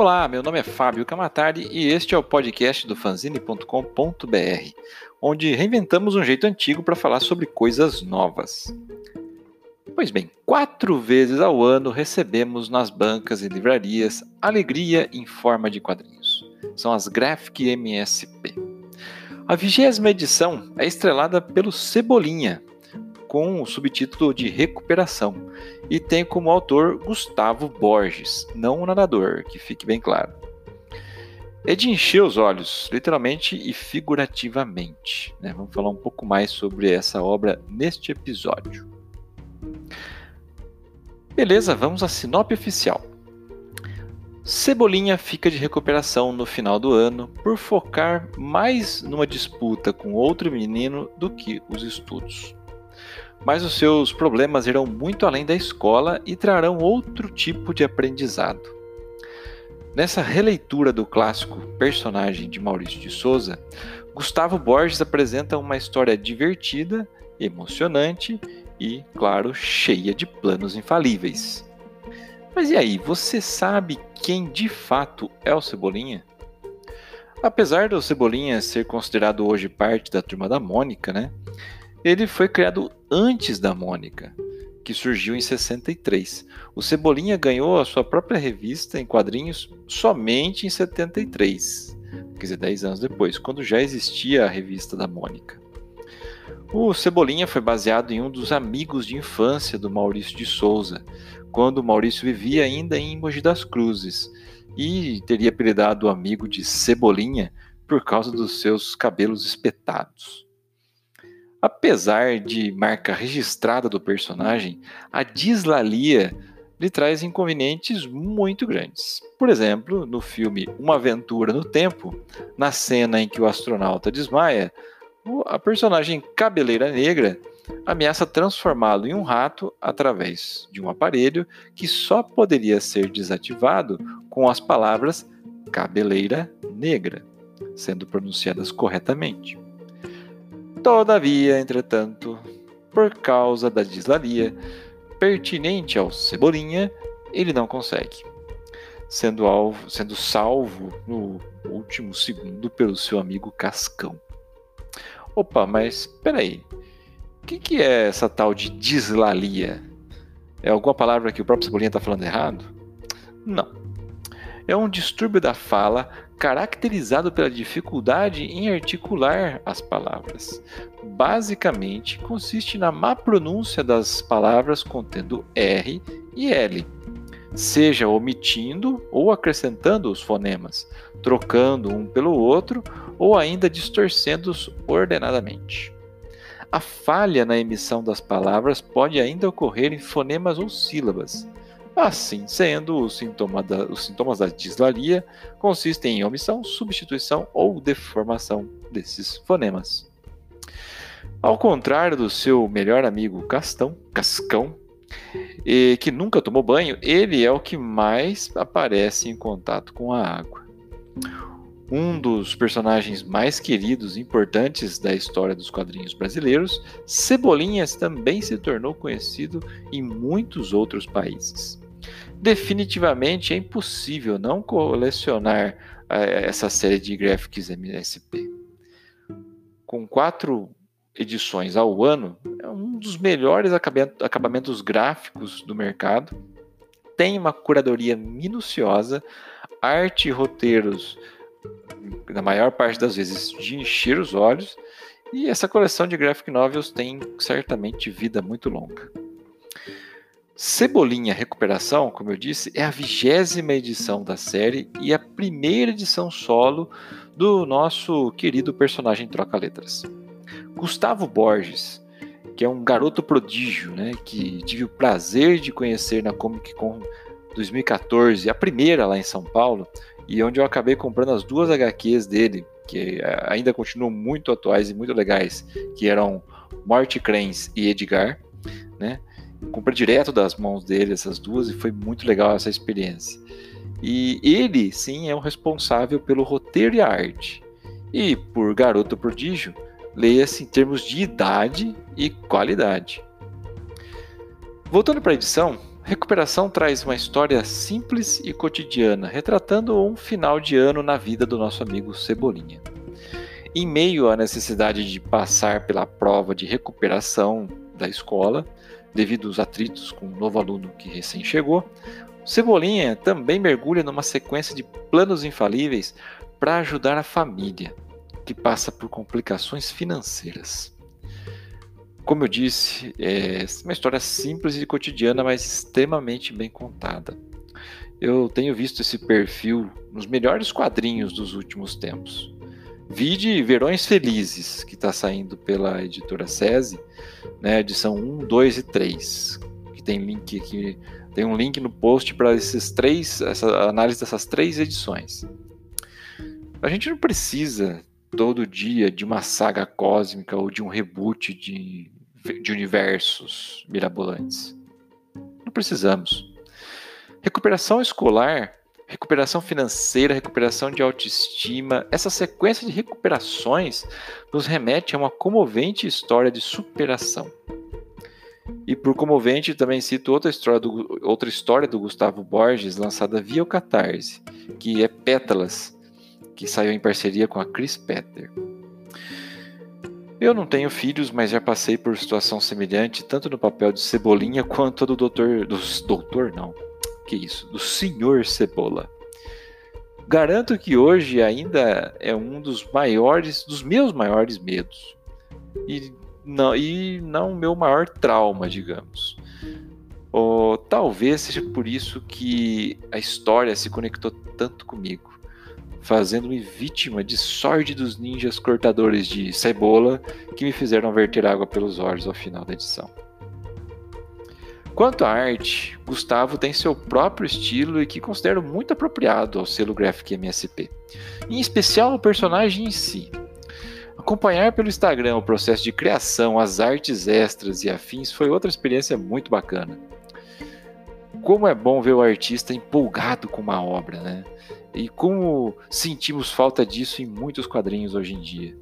Olá, meu nome é Fábio Camatari e este é o podcast do fanzine.com.br, onde reinventamos um jeito antigo para falar sobre coisas novas. Pois bem, quatro vezes ao ano recebemos nas bancas e livrarias alegria em forma de quadrinhos. São as Graphic MSP. A vigésima edição é estrelada pelo Cebolinha, com o subtítulo de Recuperação, e tem como autor Gustavo Borges, não o nadador, que fique bem claro. É de encher os olhos, literalmente e figurativamente. Né? Vamos falar um pouco mais sobre essa obra neste episódio. Beleza, vamos à sinop oficial. Cebolinha fica de recuperação no final do ano por focar mais numa disputa com outro menino do que os estudos mas os seus problemas irão muito além da escola e trarão outro tipo de aprendizado. Nessa releitura do clássico personagem de Maurício de Souza, Gustavo Borges apresenta uma história divertida, emocionante e, claro, cheia de planos infalíveis. Mas e aí, você sabe quem de fato é o Cebolinha? Apesar do Cebolinha ser considerado hoje parte da turma da Mônica, né? Ele foi criado antes da Mônica, que surgiu em 63. O Cebolinha ganhou a sua própria revista em quadrinhos somente em 73, quer dizer, 10 anos depois, quando já existia a revista da Mônica. O Cebolinha foi baseado em um dos amigos de infância do Maurício de Souza, quando Maurício vivia ainda em Mogi das Cruzes, e teria apelidado o amigo de Cebolinha por causa dos seus cabelos espetados. Apesar de marca registrada do personagem, a dislalia lhe traz inconvenientes muito grandes. Por exemplo, no filme Uma Aventura no Tempo, na cena em que o astronauta desmaia, a personagem Cabeleira Negra ameaça transformá-lo em um rato através de um aparelho que só poderia ser desativado com as palavras Cabeleira Negra, sendo pronunciadas corretamente. Todavia, entretanto, por causa da dislalia pertinente ao Cebolinha, ele não consegue, sendo, alvo, sendo salvo no último segundo pelo seu amigo Cascão. Opa, mas peraí, o que, que é essa tal de dislalia? É alguma palavra que o próprio Cebolinha está falando errado? Não. É um distúrbio da fala caracterizado pela dificuldade em articular as palavras. Basicamente, consiste na má pronúncia das palavras contendo R e L, seja omitindo ou acrescentando os fonemas, trocando um pelo outro ou ainda distorcendo-os ordenadamente. A falha na emissão das palavras pode ainda ocorrer em fonemas ou sílabas, Assim sendo, os, sintoma da, os sintomas da dislalia consistem em omissão, substituição ou deformação desses fonemas. Ao contrário do seu melhor amigo Castão, Cascão, e que nunca tomou banho, ele é o que mais aparece em contato com a água. Um dos personagens mais queridos e importantes da história dos quadrinhos brasileiros, Cebolinhas também se tornou conhecido em muitos outros países definitivamente é impossível não colecionar uh, essa série de graphics MSP. Com quatro edições ao ano, é um dos melhores acabamentos gráficos do mercado. Tem uma curadoria minuciosa, arte e roteiros, na maior parte das vezes, de encher os olhos. E essa coleção de graphic novels tem certamente vida muito longa. Cebolinha Recuperação, como eu disse, é a vigésima edição da série e a primeira edição solo do nosso querido personagem Troca-Letras. Gustavo Borges, que é um garoto prodígio, né, que tive o prazer de conhecer na Comic Con 2014, a primeira lá em São Paulo, e onde eu acabei comprando as duas HQs dele, que ainda continuam muito atuais e muito legais, que eram Morte Crens e Edgar, né? Comprei direto das mãos dele essas duas e foi muito legal essa experiência. E ele, sim, é o responsável pelo roteiro e a arte. E por garoto prodígio, leia-se em termos de idade e qualidade. Voltando para a edição, Recuperação traz uma história simples e cotidiana, retratando um final de ano na vida do nosso amigo Cebolinha. Em meio à necessidade de passar pela prova de recuperação da escola, devido aos atritos com o novo aluno que recém chegou, Cebolinha também mergulha numa sequência de planos infalíveis para ajudar a família, que passa por complicações financeiras. Como eu disse, é uma história simples e cotidiana, mas extremamente bem contada. Eu tenho visto esse perfil nos melhores quadrinhos dos últimos tempos. Vide Verões Felizes, que está saindo pela editora SESI, né, edição 1, 2 e 3, que tem link aqui, tem um link no post para esses três, essa análise dessas três edições. A gente não precisa todo dia de uma saga cósmica ou de um reboot de de universos mirabolantes. Não precisamos. Recuperação escolar, recuperação financeira, recuperação de autoestima, essa sequência de recuperações nos remete a uma comovente história de superação. E por comovente também cito outra história do, outra história do Gustavo Borges, lançada via o Catarse, que é Pétalas, que saiu em parceria com a Chris Petter. Eu não tenho filhos, mas já passei por situação semelhante, tanto no papel de Cebolinha quanto do doutor. Do doutor, não. Que isso? Do senhor Cebola. Garanto que hoje ainda é um dos maiores, dos meus maiores medos. E não, e não o meu maior trauma, digamos. Ou talvez seja por isso que a história se conectou tanto comigo fazendo-me vítima de sórdidos ninjas cortadores de cebola que me fizeram verter água pelos olhos ao final da edição. Quanto à arte, Gustavo tem seu próprio estilo e que considero muito apropriado ao selo Graphic MSP, em especial o personagem em si. Acompanhar pelo Instagram o processo de criação, as artes extras e afins foi outra experiência muito bacana. Como é bom ver o artista empolgado com uma obra, né? E como sentimos falta disso em muitos quadrinhos hoje em dia.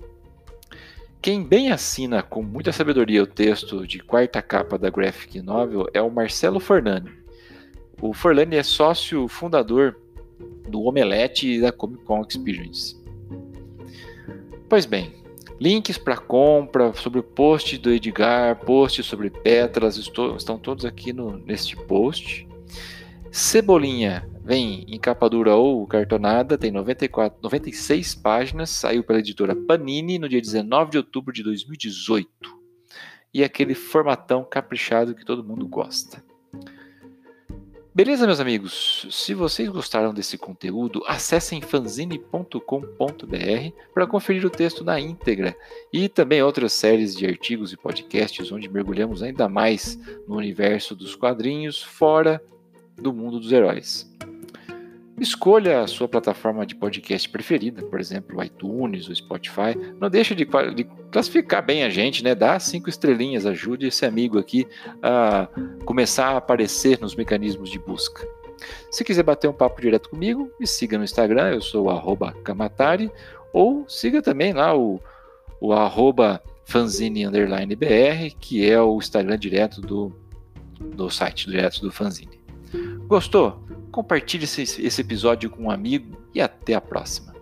Quem bem assina com muita sabedoria o texto de quarta capa da graphic novel é o Marcelo Fornani. O Forlani é sócio fundador do Omelete e da Comic Con Experience. Pois bem, links para compra, sobre o post do Edgar, post sobre pétalas, estou, estão todos aqui no, neste post. Cebolinha vem em capa dura ou cartonada, tem 94, 96 páginas, saiu pela editora Panini no dia 19 de outubro de 2018. E aquele formatão caprichado que todo mundo gosta. Beleza, meus amigos? Se vocês gostaram desse conteúdo, acessem fanzine.com.br para conferir o texto na íntegra e também outras séries de artigos e podcasts onde mergulhamos ainda mais no universo dos quadrinhos fora do mundo dos heróis. Escolha a sua plataforma de podcast preferida, por exemplo, o iTunes, o Spotify. Não deixe de, de, classificar bem a gente, né? Dá cinco estrelinhas, ajude esse amigo aqui a começar a aparecer nos mecanismos de busca. Se quiser bater um papo direto comigo, me siga no Instagram, eu sou o Kamatari, ou siga também lá o, o que é o Instagram direto do, do site, direto do fanzine. Gostou? Compartilhe esse, esse episódio com um amigo e até a próxima.